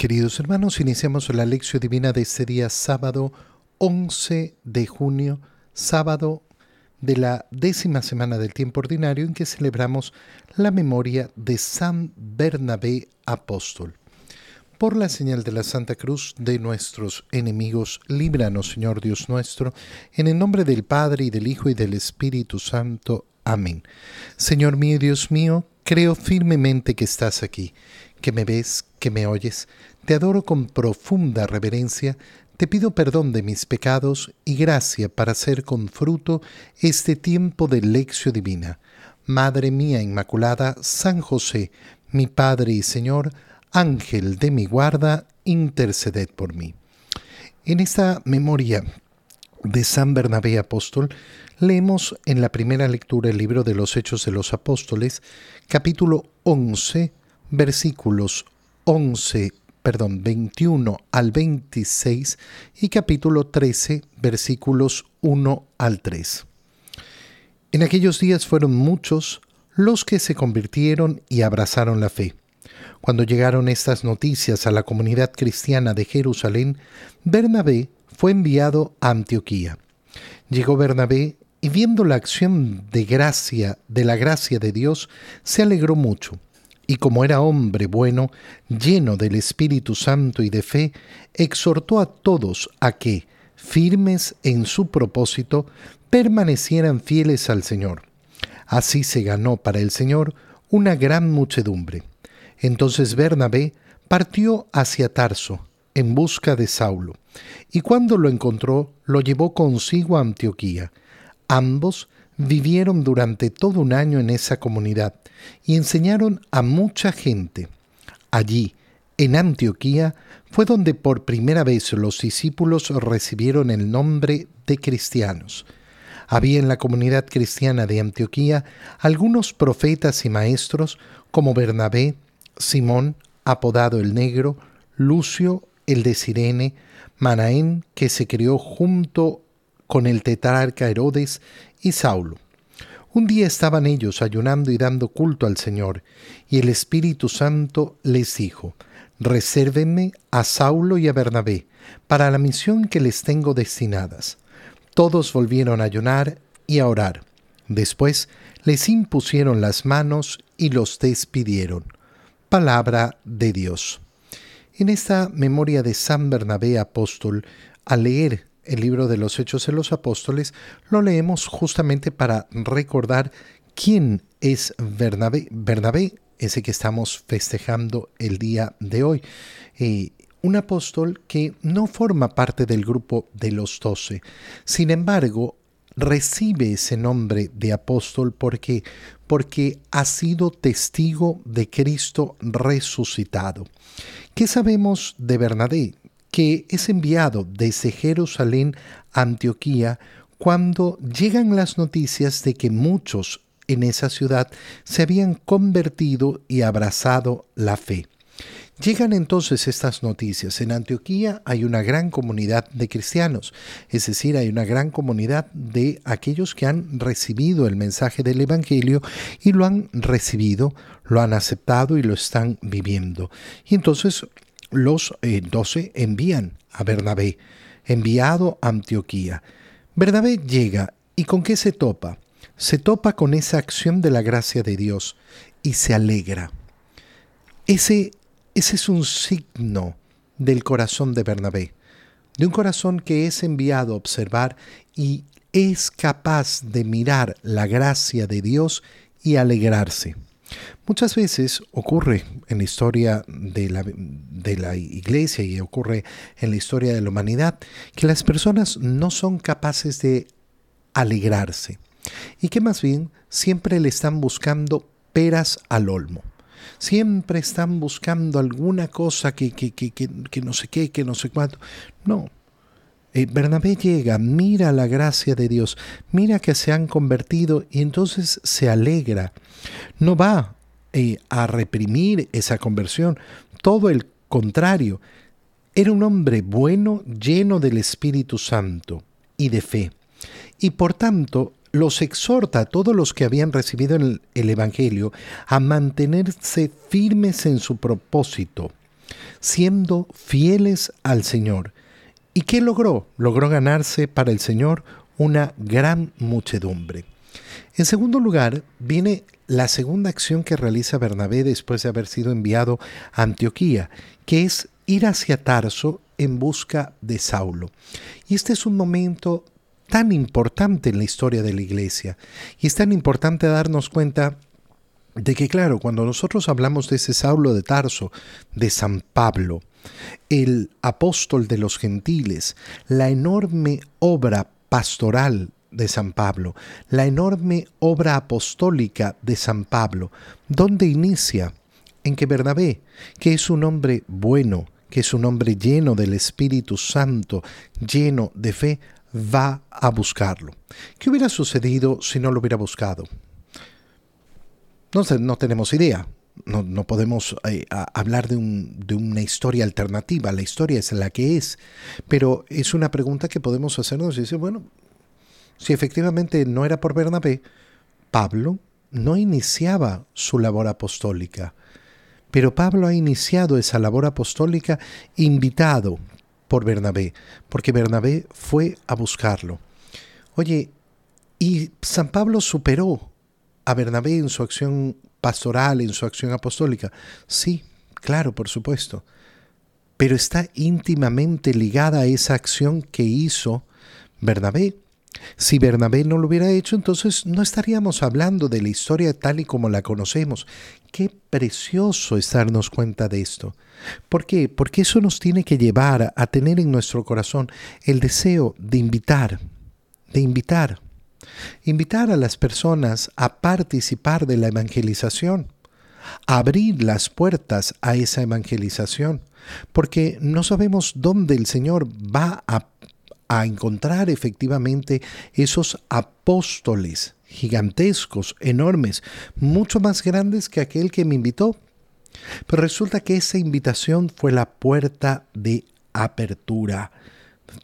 Queridos hermanos, iniciamos la lección divina de este día sábado 11 de junio, sábado de la décima semana del tiempo ordinario en que celebramos la memoria de San Bernabé Apóstol. Por la señal de la Santa Cruz de nuestros enemigos, líbranos, Señor Dios nuestro, en el nombre del Padre y del Hijo y del Espíritu Santo. Amén. Señor mío Dios mío, creo firmemente que estás aquí, que me ves, que me oyes. Te adoro con profunda reverencia, te pido perdón de mis pecados y gracia para hacer con fruto este tiempo de lección divina. Madre mía Inmaculada, San José, mi Padre y Señor, Ángel de mi guarda, interceded por mí. En esta memoria de San Bernabé Apóstol, leemos en la primera lectura el libro de los Hechos de los Apóstoles, capítulo 11, versículos 11 perdón, 21 al 26 y capítulo 13, versículos 1 al 3. En aquellos días fueron muchos los que se convirtieron y abrazaron la fe. Cuando llegaron estas noticias a la comunidad cristiana de Jerusalén, Bernabé fue enviado a Antioquía. Llegó Bernabé y viendo la acción de gracia, de la gracia de Dios, se alegró mucho y como era hombre bueno, lleno del Espíritu Santo y de fe, exhortó a todos a que, firmes en su propósito, permanecieran fieles al Señor. Así se ganó para el Señor una gran muchedumbre. Entonces Bernabé partió hacia Tarso en busca de Saulo, y cuando lo encontró, lo llevó consigo a Antioquía. Ambos vivieron durante todo un año en esa comunidad y enseñaron a mucha gente. Allí, en Antioquía, fue donde por primera vez los discípulos recibieron el nombre de cristianos. Había en la comunidad cristiana de Antioquía algunos profetas y maestros como Bernabé, Simón, apodado el Negro, Lucio, el de Sirene, Manaén, que se crió junto con el tetrarca Herodes y Saulo. Un día estaban ellos ayunando y dando culto al Señor, y el Espíritu Santo les dijo, Resérvenme a Saulo y a Bernabé para la misión que les tengo destinadas. Todos volvieron a ayunar y a orar. Después les impusieron las manos y los despidieron. Palabra de Dios. En esta memoria de San Bernabé apóstol, al leer el libro de los Hechos de los Apóstoles, lo leemos justamente para recordar quién es Bernabé, Bernabé ese que estamos festejando el día de hoy. Eh, un apóstol que no forma parte del grupo de los doce. Sin embargo, recibe ese nombre de apóstol porque, porque ha sido testigo de Cristo resucitado. ¿Qué sabemos de Bernabé? Que es enviado desde Jerusalén a Antioquía cuando llegan las noticias de que muchos en esa ciudad se habían convertido y abrazado la fe. Llegan entonces estas noticias. En Antioquía hay una gran comunidad de cristianos, es decir, hay una gran comunidad de aquellos que han recibido el mensaje del Evangelio y lo han recibido, lo han aceptado y lo están viviendo. Y entonces los eh, doce envían a Bernabé, enviado a Antioquía. Bernabé llega y ¿con qué se topa? Se topa con esa acción de la gracia de Dios y se alegra. Ese, ese es un signo del corazón de Bernabé, de un corazón que es enviado a observar y es capaz de mirar la gracia de Dios y alegrarse. Muchas veces ocurre en la historia de la, de la, iglesia y ocurre en la historia de la humanidad que las personas no son capaces de alegrarse y que más bien siempre le están buscando peras al olmo. Siempre están buscando alguna cosa que, que, que, que no sé qué, que no sé cuánto. No, eh, Bernabé llega, mira la gracia de Dios, mira que se han convertido y entonces se alegra. No va eh, a reprimir esa conversión, todo el contrario. Era un hombre bueno, lleno del Espíritu Santo y de fe. Y por tanto, los exhorta a todos los que habían recibido el Evangelio a mantenerse firmes en su propósito siendo fieles al Señor. ¿Y qué logró? Logró ganarse para el Señor una gran muchedumbre. En segundo lugar, viene la segunda acción que realiza Bernabé después de haber sido enviado a Antioquía, que es ir hacia Tarso en busca de Saulo. Y este es un momento tan importante en la historia de la iglesia. Y es tan importante darnos cuenta de que, claro, cuando nosotros hablamos de ese Saulo de Tarso, de San Pablo, el apóstol de los gentiles, la enorme obra pastoral de San Pablo, la enorme obra apostólica de San Pablo, ¿dónde inicia? En que Bernabé, que es un hombre bueno, que es un hombre lleno del Espíritu Santo, lleno de fe, va a buscarlo. ¿Qué hubiera sucedido si no lo hubiera buscado? No, no tenemos idea. No, podemos eh, hablar de, de, una historia alternativa. La historia es la que es. Pero es una pregunta que podemos hacernos y decir, bueno, si efectivamente no era por Bernabé, Pablo no iniciaba su labor apostólica. Pero Pablo ha iniciado esa labor apostólica invitado por Bernabé, porque Bernabé fue a buscarlo. Oye, y San Pablo superó a Bernabé en su acción pastoral, en su acción apostólica. Sí, claro, por supuesto. Pero está íntimamente ligada a esa acción que hizo Bernabé. Si Bernabé no lo hubiera hecho, entonces no estaríamos hablando de la historia tal y como la conocemos. Qué precioso es darnos cuenta de esto. ¿Por qué? Porque eso nos tiene que llevar a tener en nuestro corazón el deseo de invitar, de invitar, invitar a las personas a participar de la evangelización, abrir las puertas a esa evangelización, porque no sabemos dónde el Señor va a encontrar efectivamente esos apóstoles gigantescos, enormes, mucho más grandes que aquel que me invitó. Pero resulta que esa invitación fue la puerta de apertura,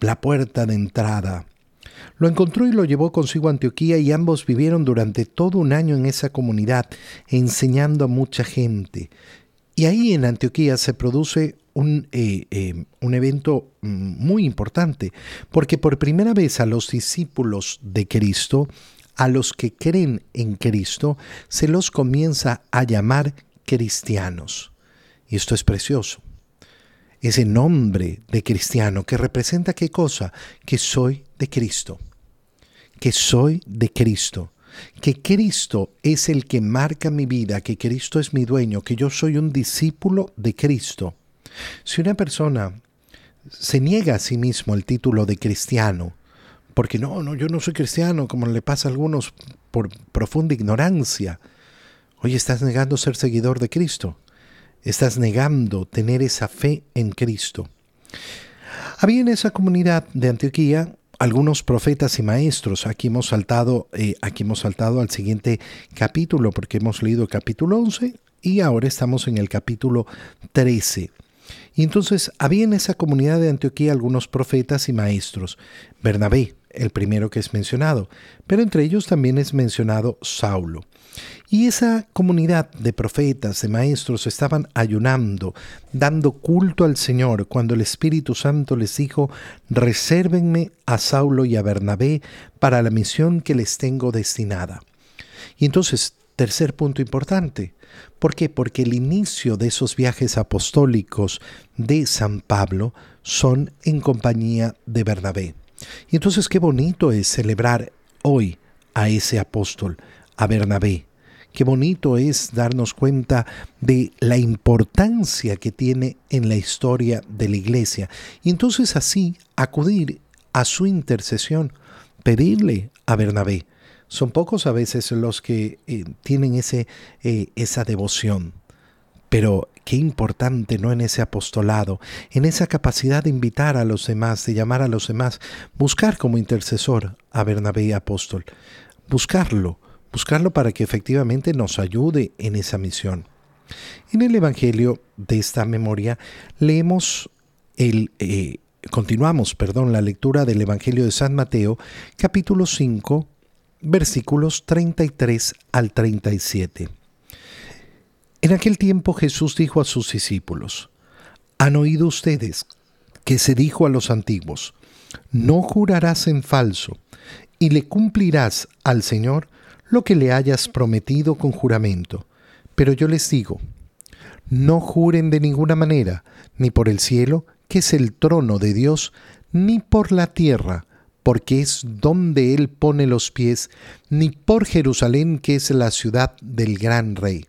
la puerta de entrada. Lo encontró y lo llevó consigo a Antioquía y ambos vivieron durante todo un año en esa comunidad, enseñando a mucha gente. Y ahí en Antioquía se produce un, eh, eh, un evento mm, muy importante, porque por primera vez a los discípulos de Cristo, a los que creen en Cristo, se los comienza a llamar cristianos. Y esto es precioso. Ese nombre de cristiano que representa qué cosa? Que soy de Cristo. Que soy de Cristo que Cristo es el que marca mi vida, que Cristo es mi dueño, que yo soy un discípulo de Cristo. Si una persona se niega a sí mismo el título de cristiano, porque no, no, yo no soy cristiano, como le pasa a algunos por profunda ignorancia, oye, estás negando ser seguidor de Cristo, estás negando tener esa fe en Cristo. Había en esa comunidad de Antioquía algunos profetas y maestros. Aquí hemos saltado, eh, aquí hemos saltado al siguiente capítulo porque hemos leído capítulo 11 y ahora estamos en el capítulo 13. Y entonces había en esa comunidad de Antioquía algunos profetas y maestros. Bernabé, el primero que es mencionado, pero entre ellos también es mencionado Saulo. Y esa comunidad de profetas, de maestros, estaban ayunando, dando culto al Señor, cuando el Espíritu Santo les dijo, resérvenme a Saulo y a Bernabé para la misión que les tengo destinada. Y entonces, tercer punto importante, ¿por qué? Porque el inicio de esos viajes apostólicos de San Pablo son en compañía de Bernabé. Y entonces qué bonito es celebrar hoy a ese apóstol, a Bernabé. Qué bonito es darnos cuenta de la importancia que tiene en la historia de la iglesia. Y entonces así acudir a su intercesión, pedirle a Bernabé. Son pocos a veces los que eh, tienen ese, eh, esa devoción. Pero qué importante, ¿no? En ese apostolado, en esa capacidad de invitar a los demás, de llamar a los demás, buscar como intercesor a Bernabé apóstol, buscarlo, buscarlo para que efectivamente nos ayude en esa misión. En el Evangelio de esta memoria leemos el, eh, continuamos, perdón, la lectura del Evangelio de San Mateo, capítulo 5, versículos 33 al 37. En aquel tiempo Jesús dijo a sus discípulos, Han oído ustedes que se dijo a los antiguos, no jurarás en falso, y le cumplirás al Señor lo que le hayas prometido con juramento. Pero yo les digo, no juren de ninguna manera, ni por el cielo, que es el trono de Dios, ni por la tierra, porque es donde Él pone los pies, ni por Jerusalén, que es la ciudad del gran rey.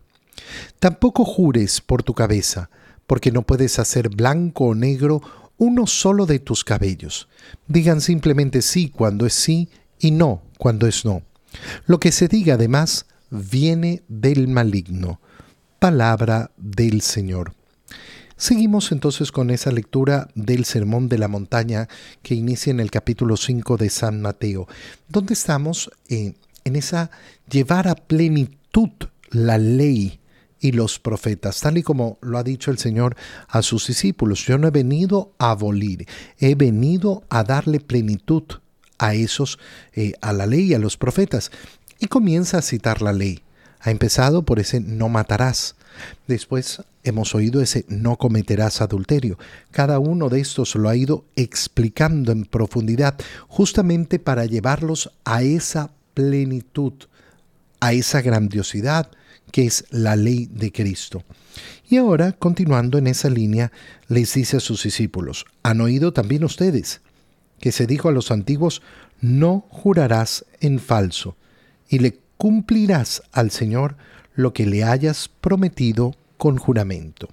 Tampoco jures por tu cabeza, porque no puedes hacer blanco o negro uno solo de tus cabellos. Digan simplemente sí cuando es sí y no cuando es no. Lo que se diga además viene del maligno. Palabra del Señor. Seguimos entonces con esa lectura del Sermón de la Montaña que inicia en el capítulo 5 de San Mateo, donde estamos en esa llevar a plenitud la ley y los profetas, tal y como lo ha dicho el Señor a sus discípulos. Yo no he venido a abolir, he venido a darle plenitud a esos, eh, a la ley a los profetas. Y comienza a citar la ley. Ha empezado por ese no matarás. Después hemos oído ese no cometerás adulterio. Cada uno de estos lo ha ido explicando en profundidad, justamente para llevarlos a esa plenitud, a esa grandiosidad que es la ley de Cristo. Y ahora, continuando en esa línea, les dice a sus discípulos, ¿han oído también ustedes que se dijo a los antiguos, no jurarás en falso, y le cumplirás al Señor lo que le hayas prometido con juramento?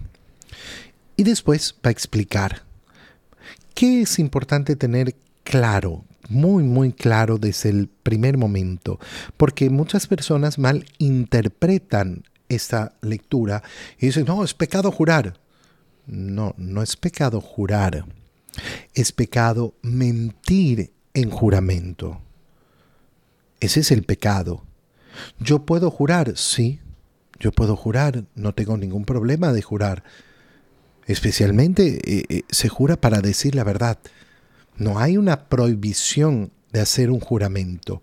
Y después va a explicar qué es importante tener claro, muy, muy claro desde el primer momento, porque muchas personas mal interpretan esta lectura y dicen, no, es pecado jurar. No, no es pecado jurar. Es pecado mentir en juramento. Ese es el pecado. Yo puedo jurar, sí, yo puedo jurar, no tengo ningún problema de jurar. Especialmente eh, eh, se jura para decir la verdad. No hay una prohibición de hacer un juramento.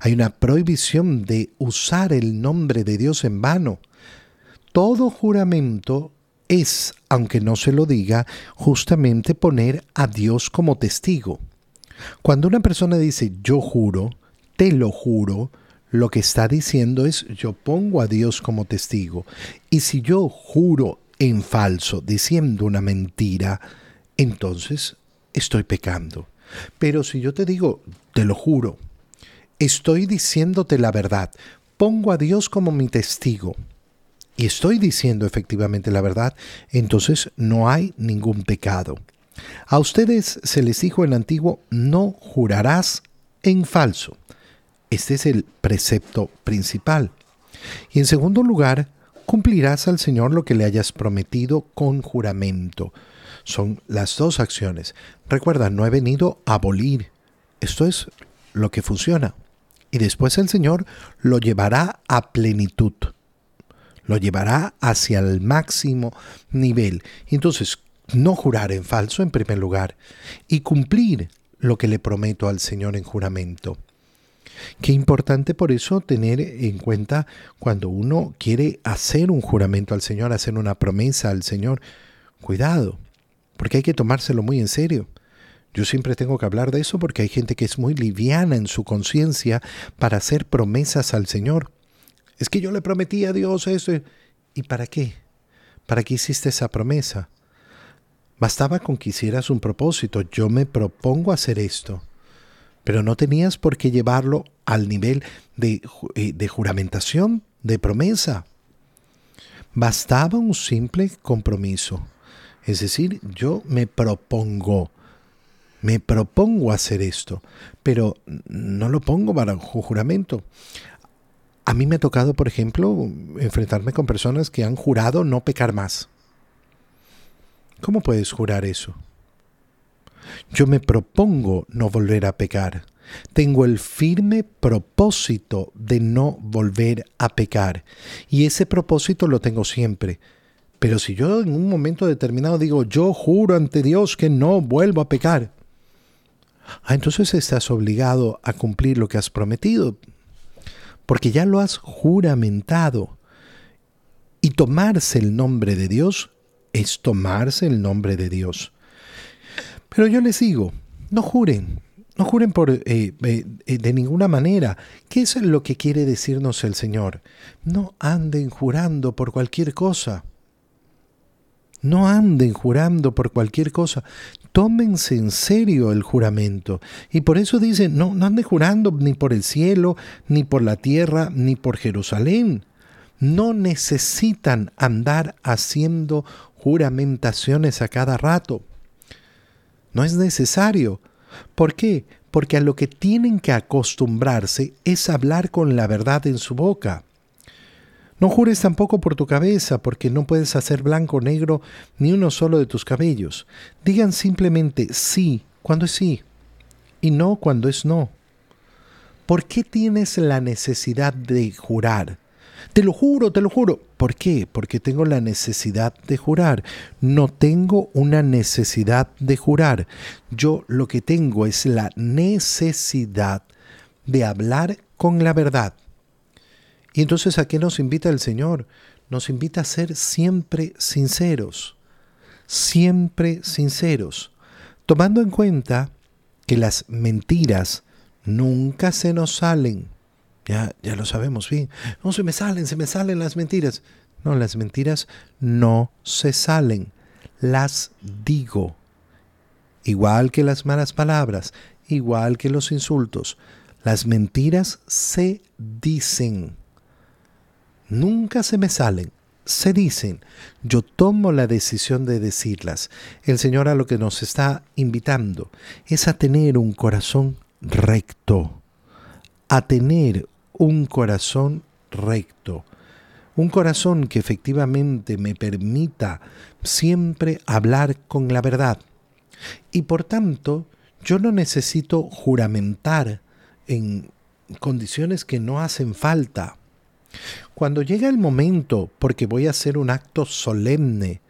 Hay una prohibición de usar el nombre de Dios en vano. Todo juramento es, aunque no se lo diga, justamente poner a Dios como testigo. Cuando una persona dice yo juro, te lo juro, lo que está diciendo es yo pongo a Dios como testigo. Y si yo juro en falso, diciendo una mentira, entonces estoy pecando. Pero si yo te digo, te lo juro, estoy diciéndote la verdad, pongo a Dios como mi testigo, y estoy diciendo efectivamente la verdad, entonces no hay ningún pecado. A ustedes se les dijo en antiguo, no jurarás en falso. Este es el precepto principal. Y en segundo lugar, cumplirás al Señor lo que le hayas prometido con juramento. Son las dos acciones. Recuerda, no he venido a abolir. Esto es lo que funciona. Y después el Señor lo llevará a plenitud lo llevará hacia el máximo nivel. Entonces, no jurar en falso en primer lugar y cumplir lo que le prometo al Señor en juramento. Qué importante por eso tener en cuenta cuando uno quiere hacer un juramento al Señor, hacer una promesa al Señor. Cuidado, porque hay que tomárselo muy en serio. Yo siempre tengo que hablar de eso porque hay gente que es muy liviana en su conciencia para hacer promesas al Señor. Es que yo le prometí a Dios eso. ¿Y para qué? ¿Para qué hiciste esa promesa? Bastaba con que hicieras un propósito. Yo me propongo hacer esto. Pero no tenías por qué llevarlo al nivel de, eh, de juramentación, de promesa. Bastaba un simple compromiso. Es decir, yo me propongo, me propongo hacer esto, pero no lo pongo para juramento. A mí me ha tocado, por ejemplo, enfrentarme con personas que han jurado no pecar más. ¿Cómo puedes jurar eso? Yo me propongo no volver a pecar. Tengo el firme propósito de no volver a pecar. Y ese propósito lo tengo siempre. Pero si yo en un momento determinado digo, yo juro ante Dios que no vuelvo a pecar, ah, entonces estás obligado a cumplir lo que has prometido porque ya lo has juramentado. Y tomarse el nombre de Dios es tomarse el nombre de Dios. Pero yo les digo, no juren, no juren por, eh, eh, de ninguna manera. ¿Qué es lo que quiere decirnos el Señor? No anden jurando por cualquier cosa. No anden jurando por cualquier cosa. Tómense en serio el juramento. Y por eso dice, no, no anden jurando ni por el cielo, ni por la tierra, ni por Jerusalén. No necesitan andar haciendo juramentaciones a cada rato. No es necesario. ¿Por qué? Porque a lo que tienen que acostumbrarse es hablar con la verdad en su boca. No jures tampoco por tu cabeza, porque no puedes hacer blanco o negro ni uno solo de tus cabellos. Digan simplemente sí cuando es sí y no cuando es no. ¿Por qué tienes la necesidad de jurar? Te lo juro, te lo juro. ¿Por qué? Porque tengo la necesidad de jurar. No tengo una necesidad de jurar. Yo lo que tengo es la necesidad de hablar con la verdad. Y entonces a qué nos invita el Señor? Nos invita a ser siempre sinceros, siempre sinceros, tomando en cuenta que las mentiras nunca se nos salen ya, ya lo sabemos bien. No, se me salen, se me salen las mentiras. No, las mentiras no se salen. Las digo. Igual que las malas palabras, igual que los insultos. Las mentiras se dicen. Nunca se me salen, se dicen. Yo tomo la decisión de decirlas. El Señor a lo que nos está invitando es a tener un corazón recto, a tener un corazón recto, un corazón que efectivamente me permita siempre hablar con la verdad. Y por tanto, yo no necesito juramentar en condiciones que no hacen falta. Cuando llega el momento, porque voy a hacer un acto solemne,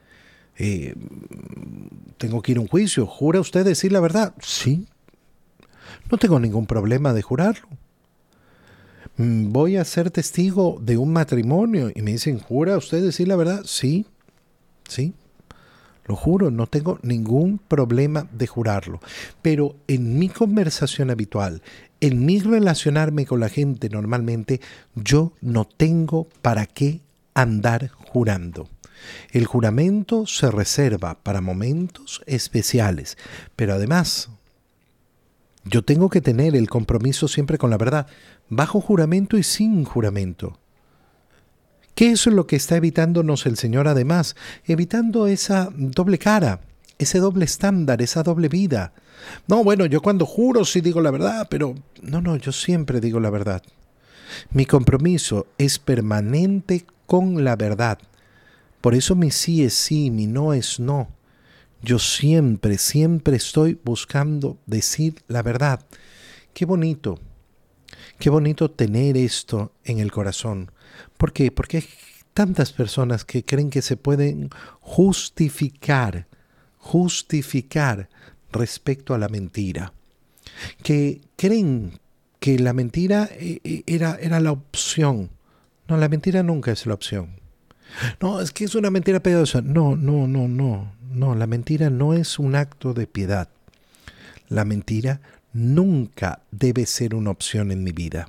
eh, tengo que ir a un juicio, ¿jura usted decir la verdad? Sí. No tengo ningún problema de jurarlo. Mm, voy a ser testigo de un matrimonio y me dicen, ¿jura usted decir la verdad? Sí, sí, lo juro, no tengo ningún problema de jurarlo. Pero en mi conversación habitual, en mi relacionarme con la gente normalmente, yo no tengo para qué andar jurando. El juramento se reserva para momentos especiales, pero además yo tengo que tener el compromiso siempre con la verdad, bajo juramento y sin juramento. ¿Qué es lo que está evitándonos el Señor además? Evitando esa doble cara, ese doble estándar, esa doble vida. No, bueno, yo cuando juro sí digo la verdad, pero no, no, yo siempre digo la verdad. Mi compromiso es permanente con la verdad. Por eso mi sí es sí, mi no es no. Yo siempre, siempre estoy buscando decir la verdad. Qué bonito, qué bonito tener esto en el corazón. ¿Por qué? Porque hay tantas personas que creen que se pueden justificar, justificar respecto a la mentira. Que creen que la mentira eh, eh, era, era la opción. No, la mentira nunca es la opción. No, es que es una mentira piadosa. No, no, no, no. No, la mentira no es un acto de piedad. La mentira nunca debe ser una opción en mi vida.